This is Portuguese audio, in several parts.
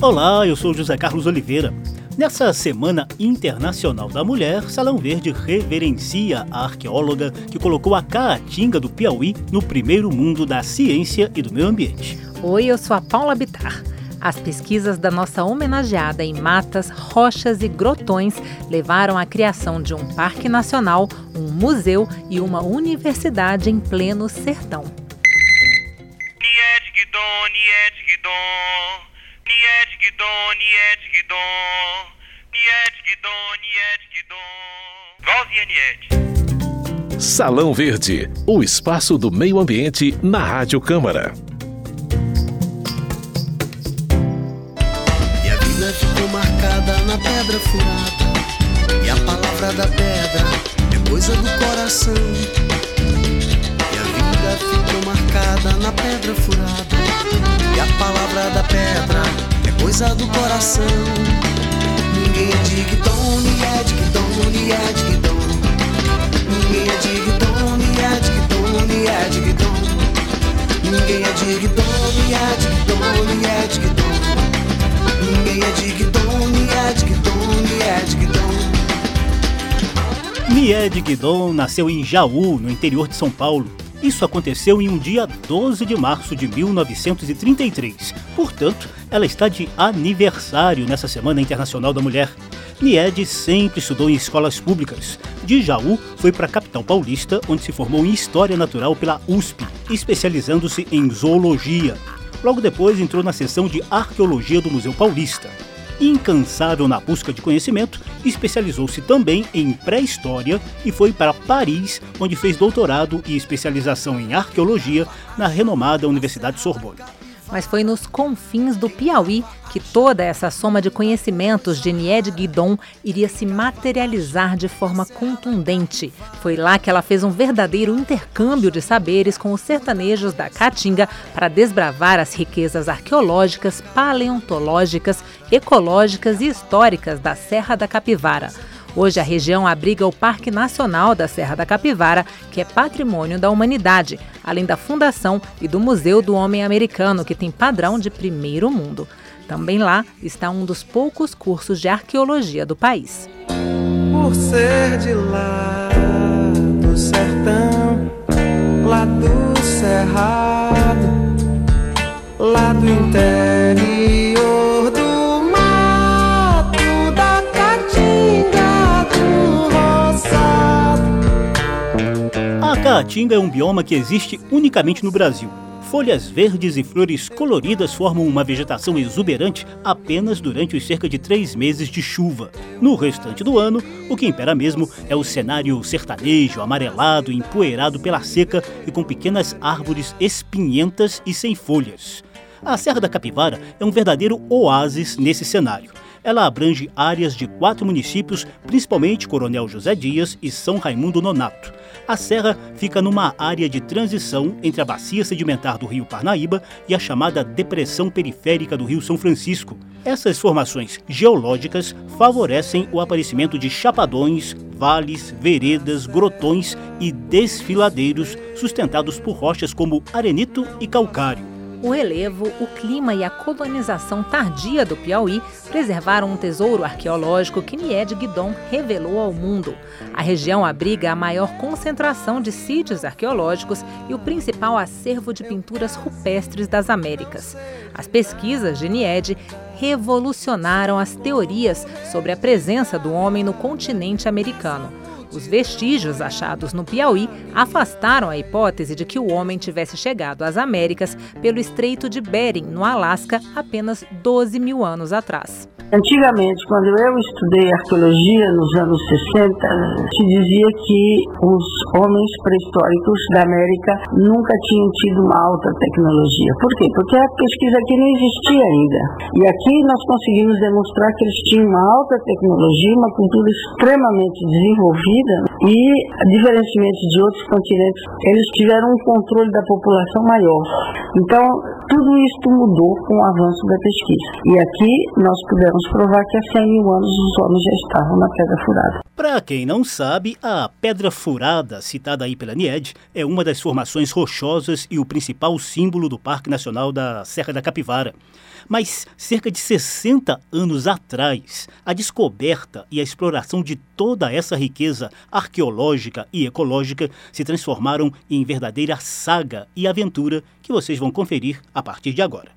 Olá, eu sou José Carlos Oliveira. Nessa Semana Internacional da Mulher, Salão Verde reverencia a arqueóloga que colocou a Caatinga do Piauí no primeiro mundo da ciência e do meio ambiente. Oi, eu sou a Paula Bitar. As pesquisas da nossa homenageada em matas, rochas e grotões levaram à criação de um parque nacional, um museu e uma universidade em pleno sertão. Salão Verde, o espaço do meio ambiente na Rádio Câmara. E a vida ficou marcada na pedra furada. E a palavra da pedra é coisa do coração. E a vida ficou marcada na pedra furada. E a palavra da pedra é coisa do coração. Ninguém é digdom, ni é digdom, ni é digdom. Ninguém é digdom, ni é digdom, ni é digdom. Ninguém é digdom, ni é digdom, ni é digdom. Ninguém é digdom, ni é digdom, ni é digdom. Nied Guidon nasceu em Jaú, no interior de São Paulo. Isso aconteceu em um dia 12 de março de 1933. Portanto, ela está de aniversário nessa Semana Internacional da Mulher. Nied sempre estudou em escolas públicas. De Jaú, foi para a capital paulista, onde se formou em História Natural pela USP, especializando-se em zoologia. Logo depois, entrou na seção de Arqueologia do Museu Paulista. Incansável na busca de conhecimento, especializou-se também em pré-história e foi para Paris, onde fez doutorado e especialização em arqueologia na renomada Universidade Sorbonne. Mas foi nos confins do Piauí que toda essa soma de conhecimentos de Nied Guidon iria se materializar de forma contundente. Foi lá que ela fez um verdadeiro intercâmbio de saberes com os sertanejos da Caatinga para desbravar as riquezas arqueológicas, paleontológicas, ecológicas e históricas da Serra da Capivara. Hoje a região abriga o Parque Nacional da Serra da Capivara, que é patrimônio da humanidade, além da Fundação e do Museu do Homem Americano, que tem padrão de primeiro mundo. Também lá está um dos poucos cursos de arqueologia do país. Por ser de lá Caatinga é um bioma que existe unicamente no Brasil. Folhas verdes e flores coloridas formam uma vegetação exuberante apenas durante os cerca de três meses de chuva. No restante do ano, o que impera mesmo é o cenário sertanejo, amarelado, empoeirado pela seca e com pequenas árvores espinhentas e sem folhas. A Serra da Capivara é um verdadeiro oásis nesse cenário. Ela abrange áreas de quatro municípios, principalmente Coronel José Dias e São Raimundo Nonato. A serra fica numa área de transição entre a bacia sedimentar do rio Parnaíba e a chamada Depressão Periférica do rio São Francisco. Essas formações geológicas favorecem o aparecimento de chapadões, vales, veredas, grotões e desfiladeiros sustentados por rochas como arenito e calcário. O relevo, o clima e a colonização tardia do Piauí preservaram um tesouro arqueológico que Nied Guidon revelou ao mundo. A região abriga a maior concentração de sítios arqueológicos e o principal acervo de pinturas rupestres das Américas. As pesquisas de Nied revolucionaram as teorias sobre a presença do homem no continente americano. Os vestígios achados no Piauí afastaram a hipótese de que o homem tivesse chegado às Américas pelo Estreito de Bering, no Alasca, apenas 12 mil anos atrás. Antigamente, quando eu estudei arqueologia nos anos 60, se dizia que os homens pré-históricos da América nunca tinham tido uma alta tecnologia. Por quê? Porque a pesquisa aqui não existia ainda. E aqui nós conseguimos demonstrar que eles tinham uma alta tecnologia, uma cultura extremamente desenvolvida vida e, diferentemente de outros continentes, eles tiveram um controle da população maior. Então, Tudo isso mudou com o avanço da pesquisa. E aqui nós pudemos provar que há 100 mil anos os homens já estavam na Pedra Furada. Para quem não sabe, a Pedra Furada, citada aí pela NIED, é uma das formações rochosas e o principal símbolo do Parque Nacional da Serra da Capivara. Mas cerca de 60 anos atrás, a descoberta e a exploração de toda essa riqueza e ecológica se transformaram em verdadeira saga e aventura que vocês vão conferir a partir de agora.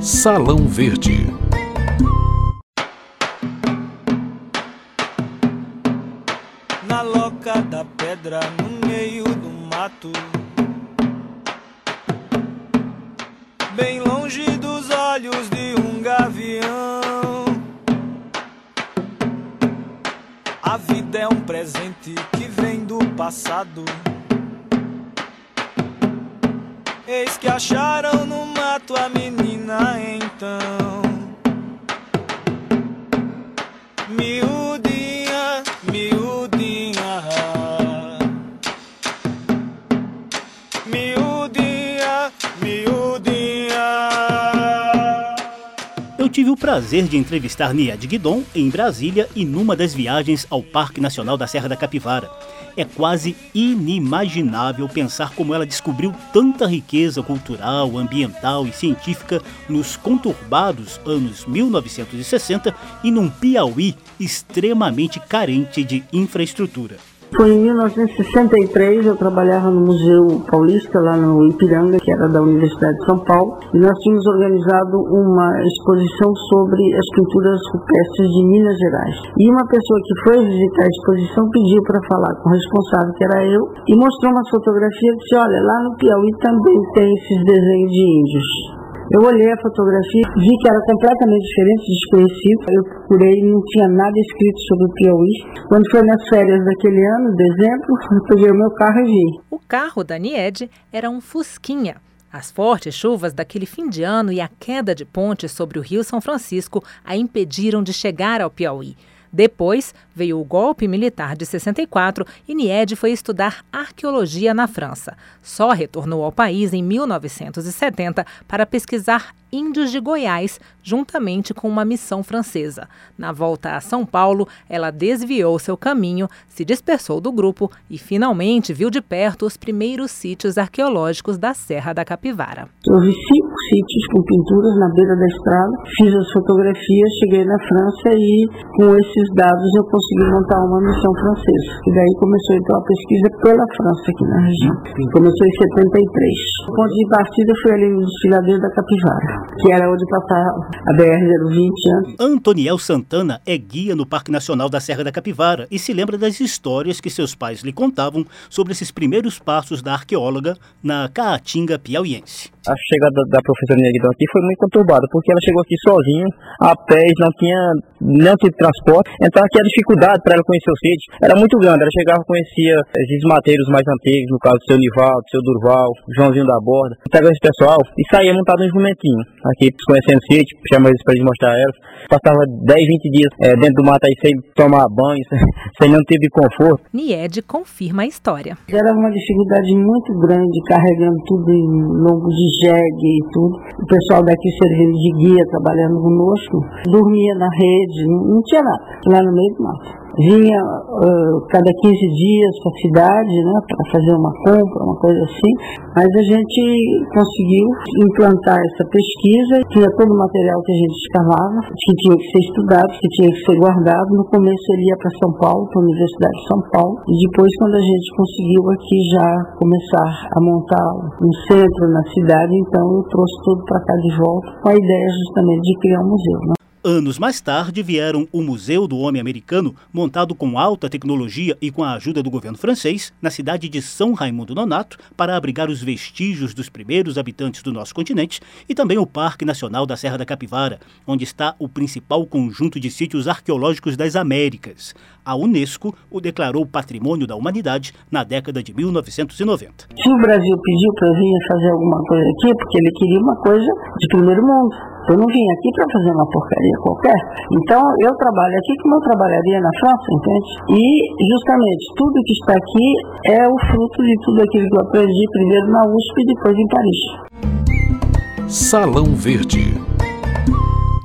Salão Verde. Na loca da pedra, no meio do mato. Bem longe presente que vem do passado. Eis que acharam no mato a menina então. Miudinha, tive o prazer de entrevistar Nied Guidon em Brasília e numa das viagens ao Parque Nacional da Serra da Capivara. É quase inimaginável pensar como ela descobriu tanta riqueza cultural, ambiental e científica nos conturbados anos 1960 e num Piauí extremamente carente de infraestrutura. Foi em 1963, eu trabalhava no Museu Paulista, lá no Ipiranga, que era da Universidade de São Paulo, e nós tínhamos organizado uma exposição sobre as pinturas rupestres de Minas Gerais. E uma pessoa que foi visitar a exposição pediu para falar com o responsável, que era eu, e mostrou umas fotografias e disse, olha, lá no Piauí também tem esses desenhos de índios. Eu olhei a fotografia, vi que era completamente diferente, desconhecido. Eu procurei, não tinha nada escrito sobre o Piauí. Quando foi nas férias daquele ano, dezembro, eu peguei o meu carro e vi. O carro da Nied era um Fusquinha. As fortes chuvas daquele fim de ano e a queda de ponte sobre o Rio São Francisco a impediram de chegar ao Piauí. Depois veio o golpe militar de 64 e Nied foi estudar arqueologia na França. Só retornou ao país em 1970 para pesquisar índios de Goiás, juntamente com uma missão francesa. Na volta a São Paulo, ela desviou seu caminho, se dispersou do grupo e finalmente viu de perto os primeiros sítios arqueológicos da Serra da Capivara. Eu vi sítios com pinturas na beira da estrada, fiz as fotografias, cheguei na França e com esses dados eu consegui montar uma missão francesa. E daí começou então a pesquisa pela França aqui na região. Começou em 73. O ponto de partida foi ali no desfiladeiro da Capivara que era onde passava a BR-020 antes. Antoniel Santana é guia no Parque Nacional da Serra da Capivara e se lembra das histórias que seus pais lhe contavam sobre esses primeiros passos da arqueóloga na Caatinga piauiense. A chegada da professora Neguidão aqui foi muito conturbada, porque ela chegou aqui sozinha, a pé, não tinha tipo de transporte, então aqui a dificuldade para ela conhecer o sítio era muito grande. Ela chegava conhecia esses mateiros mais antigos, no caso do seu Nivaldo, seu Durval, Joãozinho da Borda, pegava esse pessoal e saía montado um jumentinho aqui conhecendo o sítio, chamava eles para mostrar a elas. Passava 10, 20 dias é, dentro do mato aí sem tomar banho, sem, sem nenhum tipo de conforto. Nied confirma a história. Era uma dificuldade muito grande carregando tudo em lombo de jegue e tudo. O pessoal daqui servindo de guia, trabalhando conosco, dormia na rede, não, não tinha nada, lá no meio do mato vinha uh, cada 15 dias para a cidade, né, para fazer uma compra, uma coisa assim, mas a gente conseguiu implantar essa pesquisa, tinha todo o material que a gente escavava, que tinha que ser estudado, que tinha que ser guardado. No começo ele ia para São Paulo, para a Universidade de São Paulo, e depois quando a gente conseguiu aqui já começar a montar um centro na cidade, então eu trouxe tudo para cá de volta, com a ideia justamente de criar um museu. Né? Anos mais tarde vieram o Museu do Homem Americano, montado com alta tecnologia e com a ajuda do governo francês, na cidade de São Raimundo Nonato, para abrigar os vestígios dos primeiros habitantes do nosso continente, e também o Parque Nacional da Serra da Capivara, onde está o principal conjunto de sítios arqueológicos das Américas. A Unesco o declarou Patrimônio da Humanidade na década de 1990. Se o Brasil pediu para vir fazer alguma coisa aqui, porque ele queria uma coisa de primeiro mundo. Eu não vim aqui para fazer uma porcaria qualquer. Então, eu trabalho aqui como eu trabalharia na França, entende? E, justamente, tudo que está aqui é o fruto de tudo aquilo que eu aprendi primeiro na USP e depois em Paris. Salão Verde.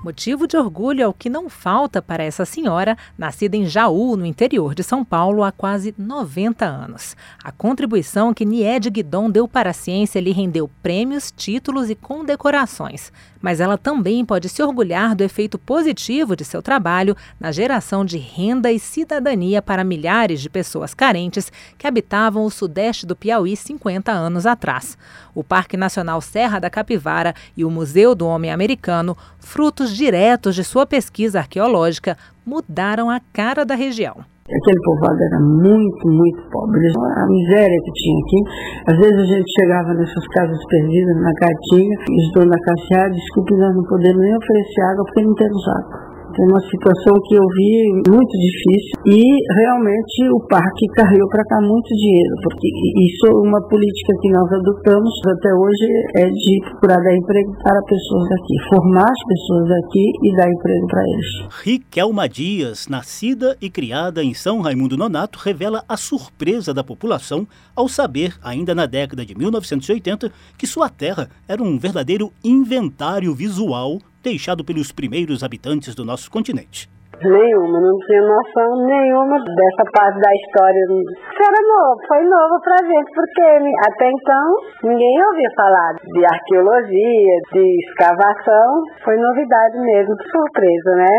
Motivo de orgulho é o que não falta para essa senhora, nascida em Jaú, no interior de São Paulo, há quase 90 anos. A contribuição que Niede Guidon deu para a ciência lhe rendeu prêmios, títulos e condecorações. Mas ela também pode se orgulhar do efeito positivo de seu trabalho na geração de renda e cidadania para milhares de pessoas carentes que habitavam o sudeste do Piauí 50 anos atrás. O Parque Nacional Serra da Capivara e o Museu do Homem Americano, frutos diretos de sua pesquisa arqueológica mudaram a cara da região. Aquele povoado era muito, muito pobre. A miséria que tinha aqui. Às vezes a gente chegava nessas casas perdidas na Caatinga e os donos da Caixa, desculpe, nós não podemos nem oferecer água porque não temos água. Uma situação que eu vi muito difícil e realmente o parque carregou para cá muito dinheiro, porque isso é uma política que nós adotamos até hoje é de procurar dar emprego para pessoas daqui, formar as pessoas daqui e dar emprego para eles. Riquelma Dias, nascida e criada em São Raimundo Nonato, revela a surpresa da população ao saber, ainda na década de 1980, que sua terra era um verdadeiro inventário visual deixado pelos primeiros habitantes do nosso continente. Nenhuma, não tinha noção nenhuma dessa parte da história. Isso era novo, foi novo pra gente, porque até então ninguém ouvia falar de arqueologia, de escavação. Foi novidade mesmo, surpresa, né?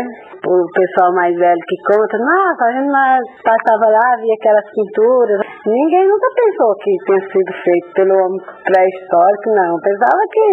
O pessoal mais velho que conta, nossa, a gente passava lá, via aquelas pinturas. Ninguém nunca pensou que tinha sido feito pelo homem pré-histórico, não. Pensava que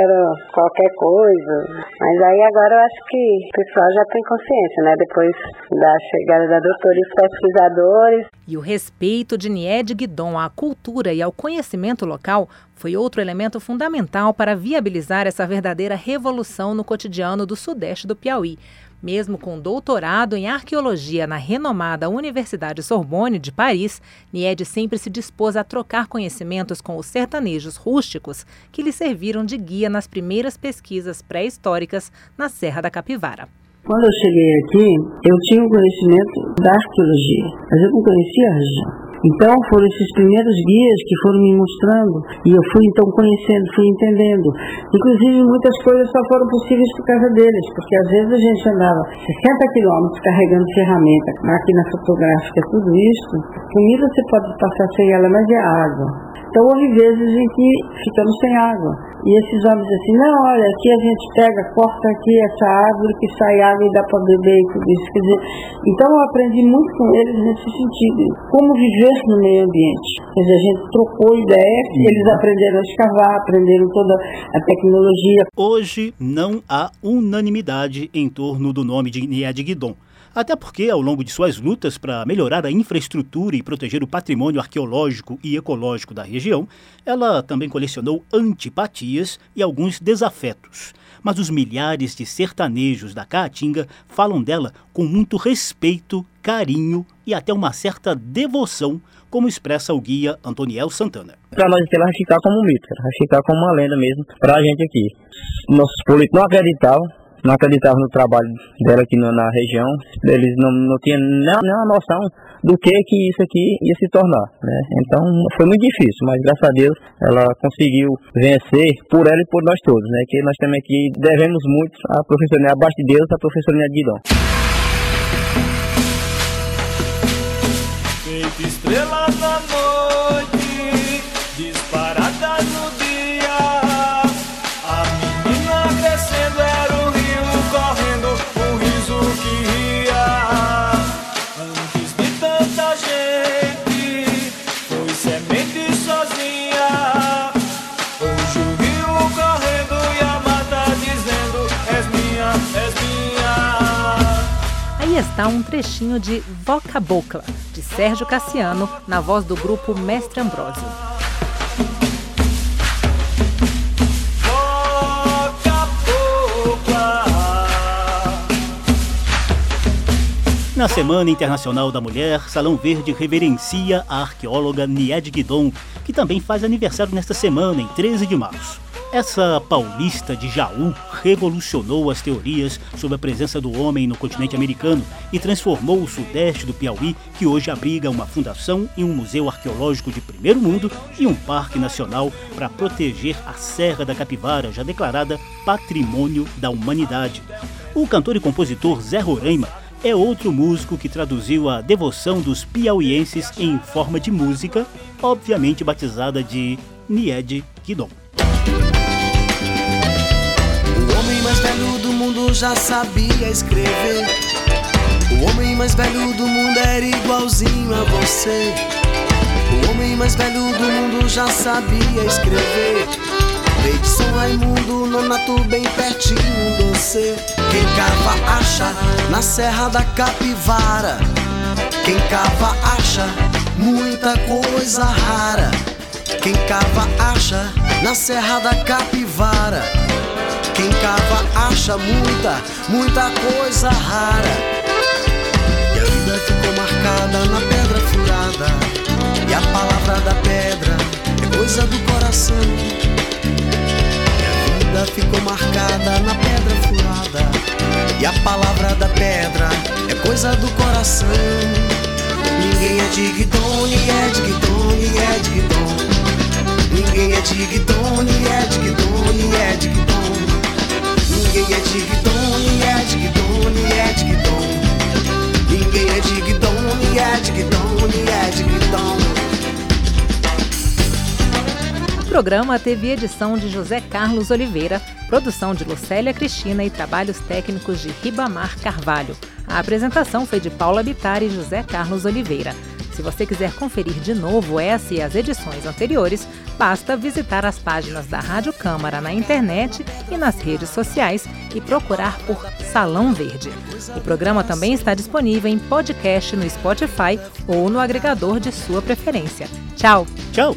era qualquer coisa. Mas aí agora eu acho que o pessoal já tem consciência, né? Depois da chegada da doutora e os pesquisadores. E o respeito de Nied Guidon à cultura e ao conhecimento local foi outro elemento fundamental para viabilizar essa verdadeira revolução no cotidiano do sudeste do Piauí. Mesmo com doutorado em arqueologia na renomada Universidade Sorbonne de Paris, Nied sempre se dispôs a trocar conhecimentos com os sertanejos rústicos que lhe serviram de guia nas primeiras pesquisas pré-históricas na Serra da Capivara. Quando eu cheguei aqui, eu tinha o conhecimento da arqueologia, mas eu não conhecia a região. Então foram esses primeiros guias que foram me mostrando e eu fui então conhecendo, fui entendendo. Inclusive muitas coisas só foram possíveis por causa deles, porque às vezes a gente andava 60 quilômetros carregando ferramenta, máquina fotográfica, tudo isso. Comida você pode passar sem ela, mas é água. Então houve vezes em que ficamos sem água. E esses homens assim, não, olha, aqui a gente pega, corta aqui essa árvore que sai água e dá para beber e tudo isso. Quer dizer, então eu aprendi muito com eles nesse sentido. Como viver no meio ambiente. Quer dizer, a gente trocou ideias, uhum. eles aprenderam a escavar, aprenderam toda a tecnologia. Hoje não há unanimidade em torno do nome de Niad Guidon. Até porque, ao longo de suas lutas para melhorar a infraestrutura e proteger o patrimônio arqueológico e ecológico da região, ela também colecionou antipatias e alguns desafetos. Mas os milhares de sertanejos da Caatinga falam dela com muito respeito, carinho e até uma certa devoção, como expressa o guia Antoniel Santana. Para nós ela vai ficar como um mito, vai ficar como uma lenda mesmo para a gente aqui. Nossos políticos não acreditavam não acreditavam no trabalho dela aqui na região, eles não, não tinham nenhuma noção do que que isso aqui ia se tornar, né? Então foi muito difícil, mas graças a Deus ela conseguiu vencer por ela e por nós todos, né? Que nós também aqui devemos muito à professora, abaixo de Deus, à professora Guidon. estrela na noite, está um trechinho de Voca Bocla, de Sérgio Cassiano, na voz do grupo Mestre Ambrósio. Na Semana Internacional da Mulher, Salão Verde reverencia a arqueóloga Nied Guidon, que também faz aniversário nesta semana, em 13 de março. Essa paulista de Jaú revolucionou as teorias sobre a presença do homem no continente americano e transformou o sudeste do Piauí, que hoje abriga uma fundação e um museu arqueológico de primeiro mundo e um parque nacional para proteger a Serra da Capivara, já declarada Patrimônio da Humanidade. O cantor e compositor Zé Roraima é outro músico que traduziu a devoção dos piauienses em forma de música, obviamente batizada de Nied Guidon. Homem mais velho do mundo já sabia escrever. O homem mais velho do mundo era igualzinho a você. O homem mais velho do mundo já sabia escrever. Veio de São Raimundo, nonato bem pertinho do você. Quem cava acha na Serra da Capivara. Quem cava acha muita coisa rara. Quem cava acha na Serra da Capivara. Acha muita, muita coisa rara. E a vida ficou marcada na pedra furada. E a palavra da pedra é coisa do coração. E a vida ficou marcada na pedra furada. E a palavra da pedra é coisa do coração. Ninguém é de Guidon, é de Guidon, é de Guidon. Ninguém é de Guidon, é de Guidon, é de Guidon. Ninguém é de Guidon, é de Guidon, é de Guidon. Ninguém é de Guidon, é de Guidon, é de Guidon. O programa teve edição de José Carlos Oliveira, produção de Lucélia Cristina e trabalhos técnicos de Ribamar Carvalho. A apresentação foi de Paula Bitar e José Carlos Oliveira. Se você quiser conferir de novo essa e as edições anteriores, basta visitar as páginas da Rádio Câmara na internet e nas redes sociais e procurar por Salão Verde. O programa também está disponível em podcast no Spotify ou no agregador de sua preferência. Tchau! Tchau!